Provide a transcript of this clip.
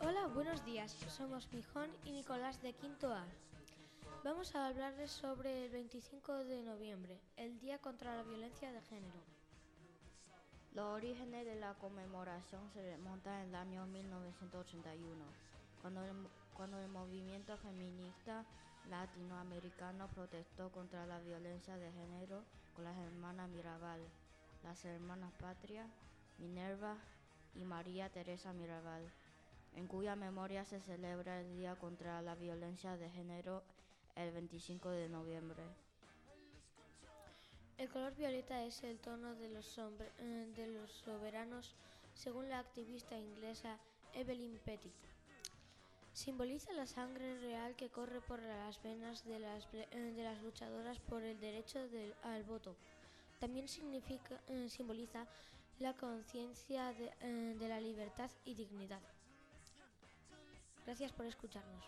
Hola, buenos días. Somos Mijón y Nicolás de Quinto A. Vamos a hablarles sobre el 25 de noviembre, el Día contra la Violencia de Género. Los orígenes de la conmemoración se remontan al año 1981, cuando el, cuando el movimiento feminista latinoamericano protestó contra la violencia de género con las hermanas Mirabal, las hermanas Patria, Minerva y María Teresa Mirabal, en cuya memoria se celebra el Día contra la Violencia de Género el 25 de noviembre. El color violeta es el tono de los, eh, de los soberanos, según la activista inglesa Evelyn Petty. Simboliza la sangre real que corre por las venas de las, eh, de las luchadoras por el derecho al voto. También significa, eh, simboliza la conciencia de, de la libertad y dignidad. Gracias por escucharnos.